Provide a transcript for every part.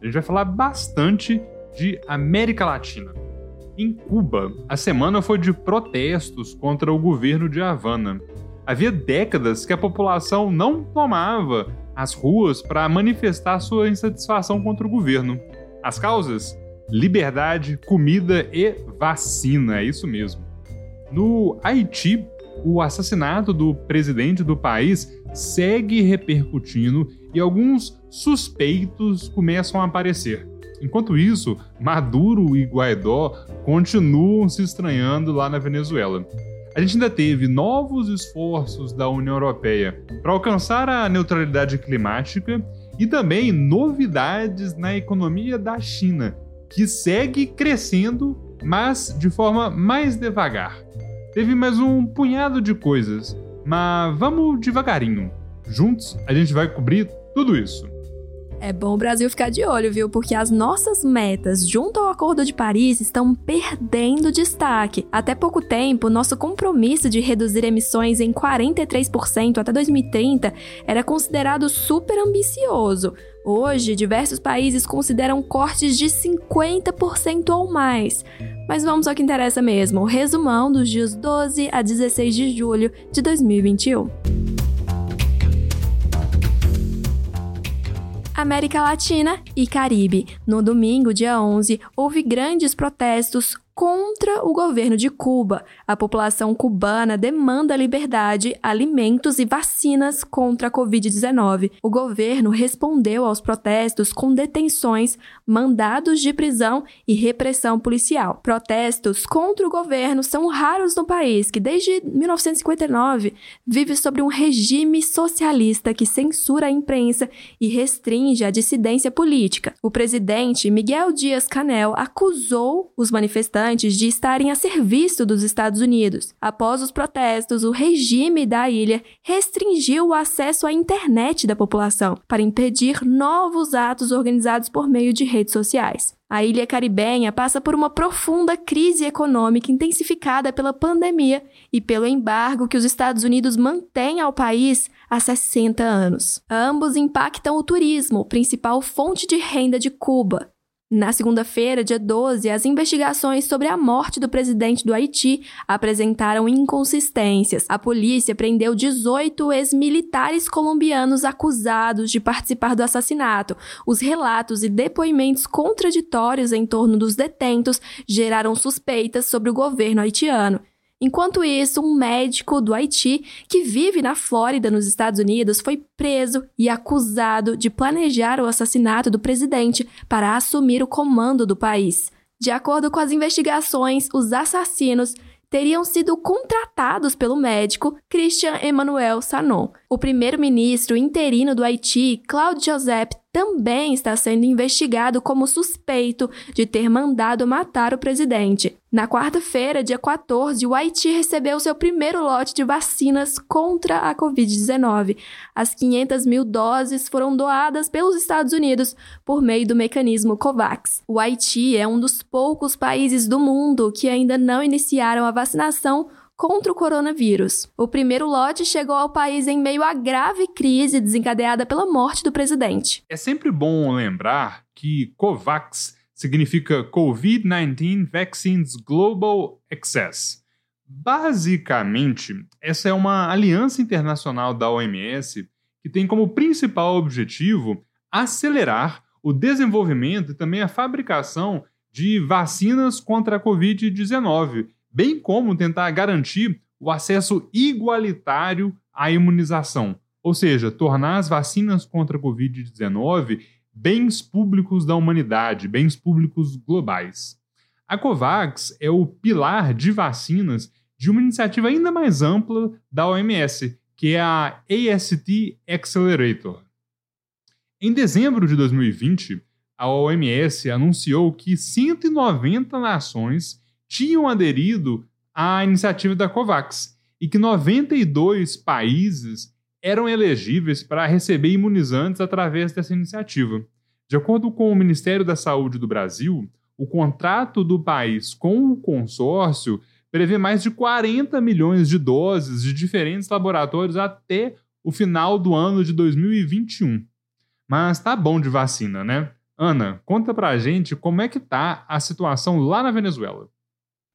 a gente vai falar bastante de América Latina. Em Cuba, a semana foi de protestos contra o governo de Havana. Havia décadas que a população não tomava as ruas para manifestar sua insatisfação contra o governo. As causas? Liberdade, comida e vacina, é isso mesmo. No Haiti, o assassinato do presidente do país segue repercutindo e alguns suspeitos começam a aparecer. Enquanto isso, Maduro e Guaidó continuam se estranhando lá na Venezuela. A gente ainda teve novos esforços da União Europeia para alcançar a neutralidade climática e também novidades na economia da China, que segue crescendo, mas de forma mais devagar. Teve mais um punhado de coisas, mas vamos devagarinho. Juntos a gente vai cobrir tudo isso. É bom o Brasil ficar de olho, viu? Porque as nossas metas junto ao Acordo de Paris estão perdendo destaque. Até pouco tempo, nosso compromisso de reduzir emissões em 43% até 2030 era considerado super ambicioso. Hoje, diversos países consideram cortes de 50% ou mais. Mas vamos ao que interessa mesmo: o resumão dos dias 12 a 16 de julho de 2021. América Latina e Caribe. No domingo, dia 11, houve grandes protestos contra o governo de Cuba. A população cubana demanda liberdade, alimentos e vacinas contra a Covid-19. O governo respondeu aos protestos com detenções, mandados de prisão e repressão policial. Protestos contra o governo são raros no país, que desde 1959 vive sob um regime socialista que censura a imprensa e restringe a dissidência política. O presidente Miguel Dias-Canel acusou os manifestantes de estarem a serviço dos Estados Unidos. Após os protestos, o regime da ilha restringiu o acesso à internet da população para impedir novos atos organizados por meio de redes sociais. A ilha caribenha passa por uma profunda crise econômica intensificada pela pandemia e pelo embargo que os Estados Unidos mantêm ao país há 60 anos. Ambos impactam o turismo, principal fonte de renda de Cuba. Na segunda-feira, dia 12, as investigações sobre a morte do presidente do Haiti apresentaram inconsistências. A polícia prendeu 18 ex-militares colombianos acusados de participar do assassinato. Os relatos e depoimentos contraditórios em torno dos detentos geraram suspeitas sobre o governo haitiano. Enquanto isso, um médico do Haiti, que vive na Flórida, nos Estados Unidos, foi preso e acusado de planejar o assassinato do presidente para assumir o comando do país. De acordo com as investigações, os assassinos teriam sido contratados pelo médico Christian Emmanuel Sanon. O primeiro-ministro interino do Haiti, Claude Joseph, também está sendo investigado como suspeito de ter mandado matar o presidente. Na quarta-feira, dia 14, o Haiti recebeu seu primeiro lote de vacinas contra a Covid-19. As 500 mil doses foram doadas pelos Estados Unidos por meio do mecanismo COVAX. O Haiti é um dos poucos países do mundo que ainda não iniciaram a vacinação contra o coronavírus. O primeiro lote chegou ao país em meio à grave crise desencadeada pela morte do presidente. É sempre bom lembrar que COVAX significa COVID-19 Vaccines Global Access. Basicamente, essa é uma aliança internacional da OMS que tem como principal objetivo acelerar o desenvolvimento e também a fabricação de vacinas contra a Covid-19 bem como tentar garantir o acesso igualitário à imunização. ou seja, tornar as vacinas contra a Covid-19 bens públicos da humanidade, bens públicos globais. A COVAX é o pilar de vacinas de uma iniciativa ainda mais ampla da OMS, que é a AST Accelerator. Em dezembro de 2020, a OMS anunciou que 190 nações tinham aderido à iniciativa da COVAX e que 92 países eram elegíveis para receber imunizantes através dessa iniciativa. De acordo com o Ministério da Saúde do Brasil, o contrato do país com o consórcio prevê mais de 40 milhões de doses de diferentes laboratórios até o final do ano de 2021. Mas tá bom de vacina, né? Ana, conta pra gente como é que tá a situação lá na Venezuela.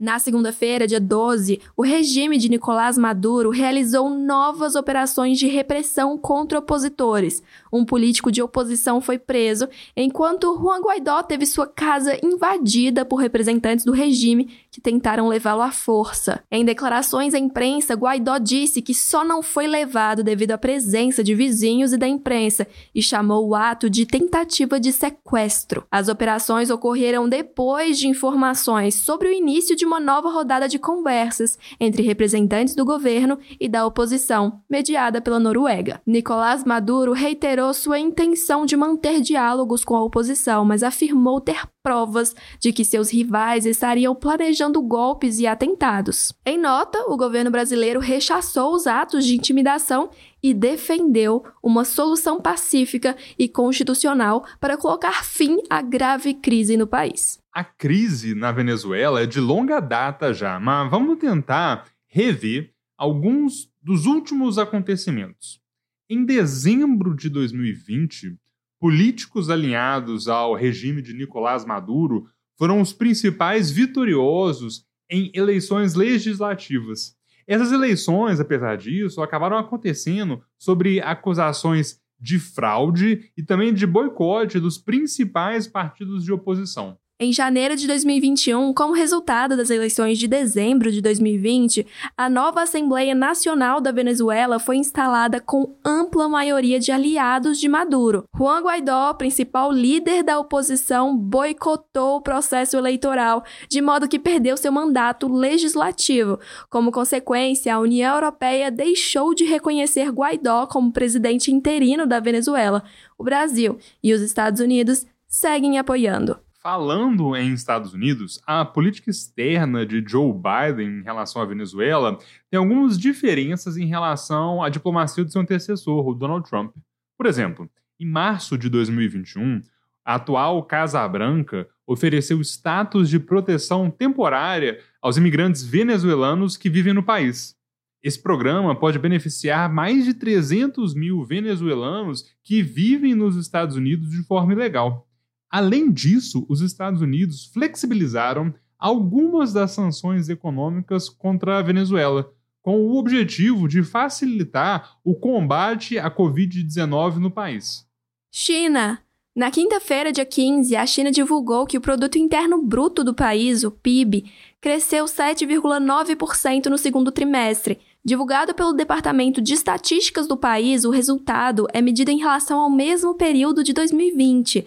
Na segunda-feira, dia 12, o regime de Nicolás Maduro realizou novas operações de repressão contra opositores. Um político de oposição foi preso, enquanto Juan Guaidó teve sua casa invadida por representantes do regime que tentaram levá-lo à força. Em declarações à imprensa, Guaidó disse que só não foi levado devido à presença de vizinhos e da imprensa e chamou o ato de tentativa de sequestro. As operações ocorreram depois de informações sobre o início de uma nova rodada de conversas entre representantes do governo e da oposição, mediada pela Noruega. Nicolás Maduro reiterou sua intenção de manter diálogos com a oposição, mas afirmou ter provas de que seus rivais estariam planejando golpes e atentados. Em nota, o governo brasileiro rechaçou os atos de intimidação e defendeu uma solução pacífica e constitucional para colocar fim à grave crise no país. A crise na Venezuela é de longa data já, mas vamos tentar rever alguns dos últimos acontecimentos. Em dezembro de 2020, políticos alinhados ao regime de Nicolás Maduro foram os principais vitoriosos em eleições legislativas. Essas eleições, apesar disso, acabaram acontecendo sobre acusações de fraude e também de boicote dos principais partidos de oposição. Em janeiro de 2021, como resultado das eleições de dezembro de 2020, a nova Assembleia Nacional da Venezuela foi instalada com ampla maioria de aliados de Maduro. Juan Guaidó, principal líder da oposição, boicotou o processo eleitoral, de modo que perdeu seu mandato legislativo. Como consequência, a União Europeia deixou de reconhecer Guaidó como presidente interino da Venezuela. O Brasil e os Estados Unidos seguem apoiando. Falando em Estados Unidos, a política externa de Joe Biden em relação à Venezuela tem algumas diferenças em relação à diplomacia do seu antecessor, o Donald Trump. Por exemplo, em março de 2021, a atual Casa Branca ofereceu status de proteção temporária aos imigrantes venezuelanos que vivem no país. Esse programa pode beneficiar mais de 300 mil venezuelanos que vivem nos Estados Unidos de forma ilegal. Além disso, os Estados Unidos flexibilizaram algumas das sanções econômicas contra a Venezuela, com o objetivo de facilitar o combate à Covid-19 no país. China. Na quinta-feira, dia 15, a China divulgou que o produto interno bruto do país, o PIB, cresceu 7,9% no segundo trimestre. Divulgado pelo Departamento de Estatísticas do país, o resultado é medido em relação ao mesmo período de 2020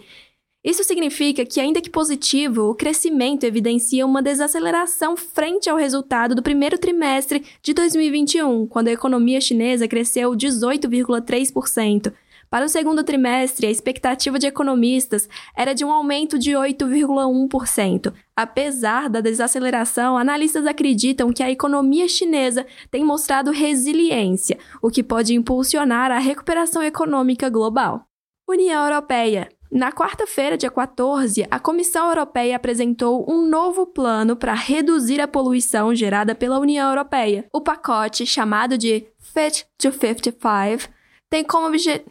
isso significa que, ainda que positivo, o crescimento evidencia uma desaceleração frente ao resultado do primeiro trimestre de 2021, quando a economia chinesa cresceu 18,3%. Para o segundo trimestre, a expectativa de economistas era de um aumento de 8,1%. Apesar da desaceleração, analistas acreditam que a economia chinesa tem mostrado resiliência, o que pode impulsionar a recuperação econômica global. União Europeia. Na quarta-feira, dia 14, a Comissão Europeia apresentou um novo plano para reduzir a poluição gerada pela União Europeia. O pacote, chamado de Fit to 55, tem como objetivo.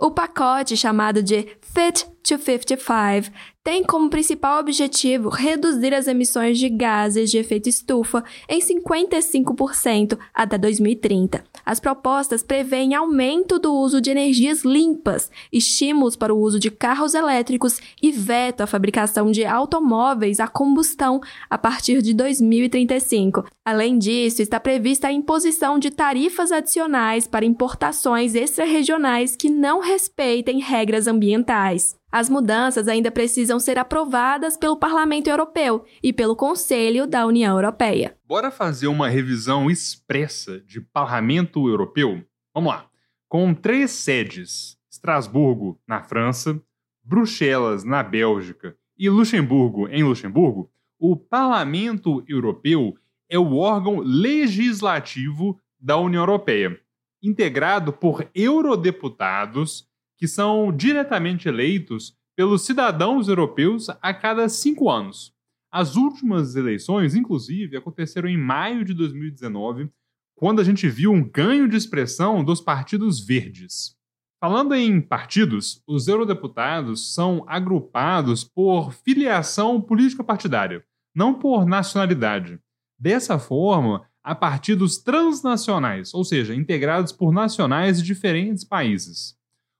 O pacote chamado de Fit to 55 tem como principal objetivo reduzir as emissões de gases de efeito estufa em 55% até 2030. As propostas prevêem aumento do uso de energias limpas, estímulos para o uso de carros elétricos e veto à fabricação de automóveis a combustão a partir de 2035. Além disso, está prevista a imposição de tarifas adicionais para importações extra-regionais que não respeitem regras ambientais. As mudanças ainda precisam ser aprovadas pelo Parlamento Europeu e pelo Conselho da União Europeia. Bora fazer uma revisão expressa de Parlamento Europeu? Vamos lá. Com três sedes: Estrasburgo, na França, Bruxelas, na Bélgica e Luxemburgo, em Luxemburgo, o Parlamento Europeu é o órgão legislativo da União Europeia, integrado por eurodeputados que são diretamente eleitos pelos cidadãos europeus a cada cinco anos. As últimas eleições, inclusive, aconteceram em maio de 2019, quando a gente viu um ganho de expressão dos partidos verdes. Falando em partidos, os eurodeputados são agrupados por filiação política partidária, não por nacionalidade. Dessa forma, há partidos transnacionais, ou seja, integrados por nacionais de diferentes países.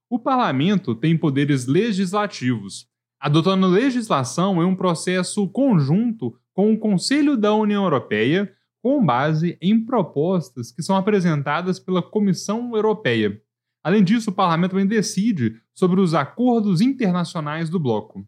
O parlamento tem poderes legislativos. Adotando legislação é um processo conjunto com o Conselho da União Europeia, com base em propostas que são apresentadas pela Comissão Europeia. Além disso, o parlamento também decide sobre os acordos internacionais do bloco.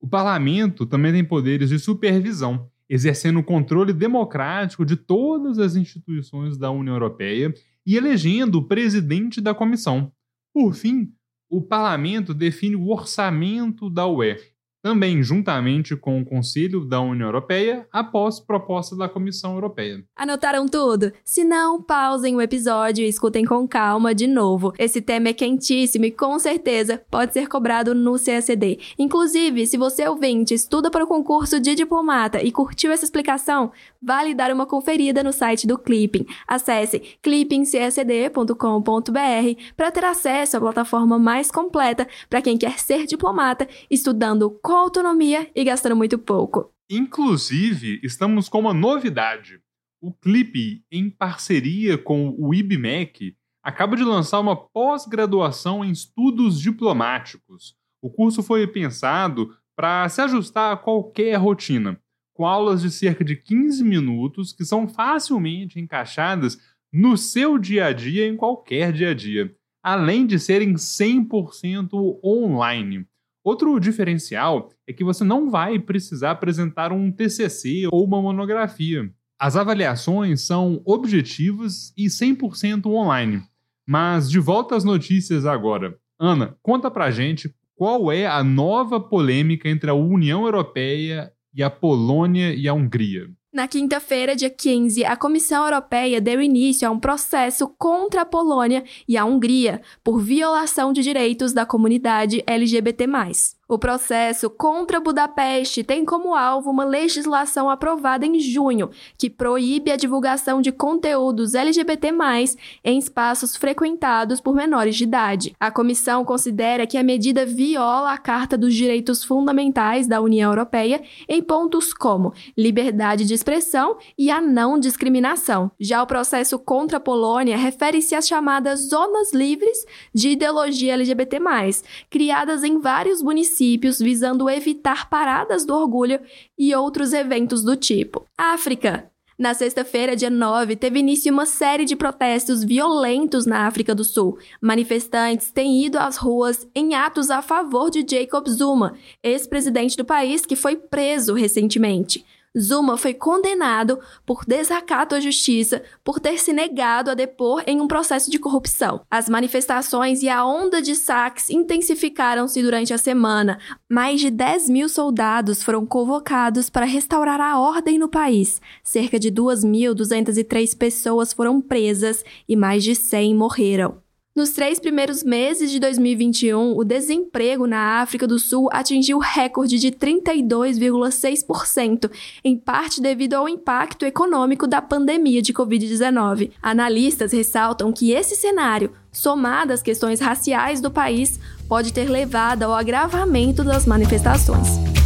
O parlamento também tem poderes de supervisão, exercendo o controle democrático de todas as instituições da União Europeia e elegendo o presidente da comissão. Por fim, o parlamento define o orçamento da UE, também juntamente com o Conselho da União Europeia, após proposta da Comissão Europeia. Anotaram tudo? Se não, pausem o episódio e escutem com calma de novo. Esse tema é quentíssimo e com certeza pode ser cobrado no CSD. Inclusive, se você ouvinte estuda para o concurso de diplomata e curtiu essa explicação, vale dar uma conferida no site do Clipping. Acesse clippingcsd.com.br para ter acesso à plataforma mais completa para quem quer ser diplomata estudando com com autonomia e gastando muito pouco. Inclusive, estamos com uma novidade. O Clipe, em parceria com o IBMEC, acaba de lançar uma pós-graduação em estudos diplomáticos. O curso foi pensado para se ajustar a qualquer rotina, com aulas de cerca de 15 minutos que são facilmente encaixadas no seu dia a dia em qualquer dia a dia, além de serem 100% online. Outro diferencial é que você não vai precisar apresentar um TCC ou uma monografia. As avaliações são objetivas e 100% online. Mas de volta às notícias agora. Ana, conta pra gente qual é a nova polêmica entre a União Europeia e a Polônia e a Hungria. Na quinta-feira, dia 15, a Comissão Europeia deu início a um processo contra a Polônia e a Hungria por violação de direitos da comunidade LGBT. O processo contra Budapeste tem como alvo uma legislação aprovada em junho que proíbe a divulgação de conteúdos LGBT+, em espaços frequentados por menores de idade. A comissão considera que a medida viola a Carta dos Direitos Fundamentais da União Europeia em pontos como liberdade de expressão e a não discriminação. Já o processo contra a Polônia refere-se às chamadas zonas livres de ideologia LGBT+, criadas em vários municípios municípios visando evitar paradas do orgulho e outros eventos do tipo. África. Na sexta-feira, dia 9, teve início uma série de protestos violentos na África do Sul. Manifestantes têm ido às ruas em atos a favor de Jacob Zuma, ex-presidente do país que foi preso recentemente. Zuma foi condenado por desacato à justiça por ter se negado a depor em um processo de corrupção. As manifestações e a onda de saques intensificaram-se durante a semana. Mais de 10 mil soldados foram convocados para restaurar a ordem no país. Cerca de 2.203 pessoas foram presas e mais de 100 morreram. Nos três primeiros meses de 2021, o desemprego na África do Sul atingiu recorde de 32,6%, em parte devido ao impacto econômico da pandemia de Covid-19. Analistas ressaltam que esse cenário, somado às questões raciais do país, pode ter levado ao agravamento das manifestações.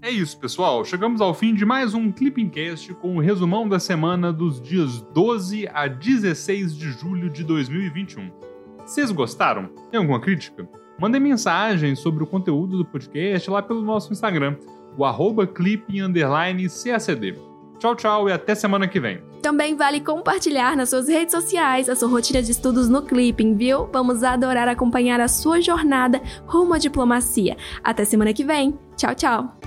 É isso, pessoal. Chegamos ao fim de mais um Clippingcast com o resumão da semana dos dias 12 a 16 de julho de 2021. Vocês gostaram? Tem alguma crítica? Mandem mensagem sobre o conteúdo do podcast lá pelo nosso Instagram, o arroba clipping_cacd. Tchau, tchau e até semana que vem. Também vale compartilhar nas suas redes sociais a sua rotina de estudos no Clipping, viu? Vamos adorar acompanhar a sua jornada rumo à diplomacia. Até semana que vem. Tchau, tchau.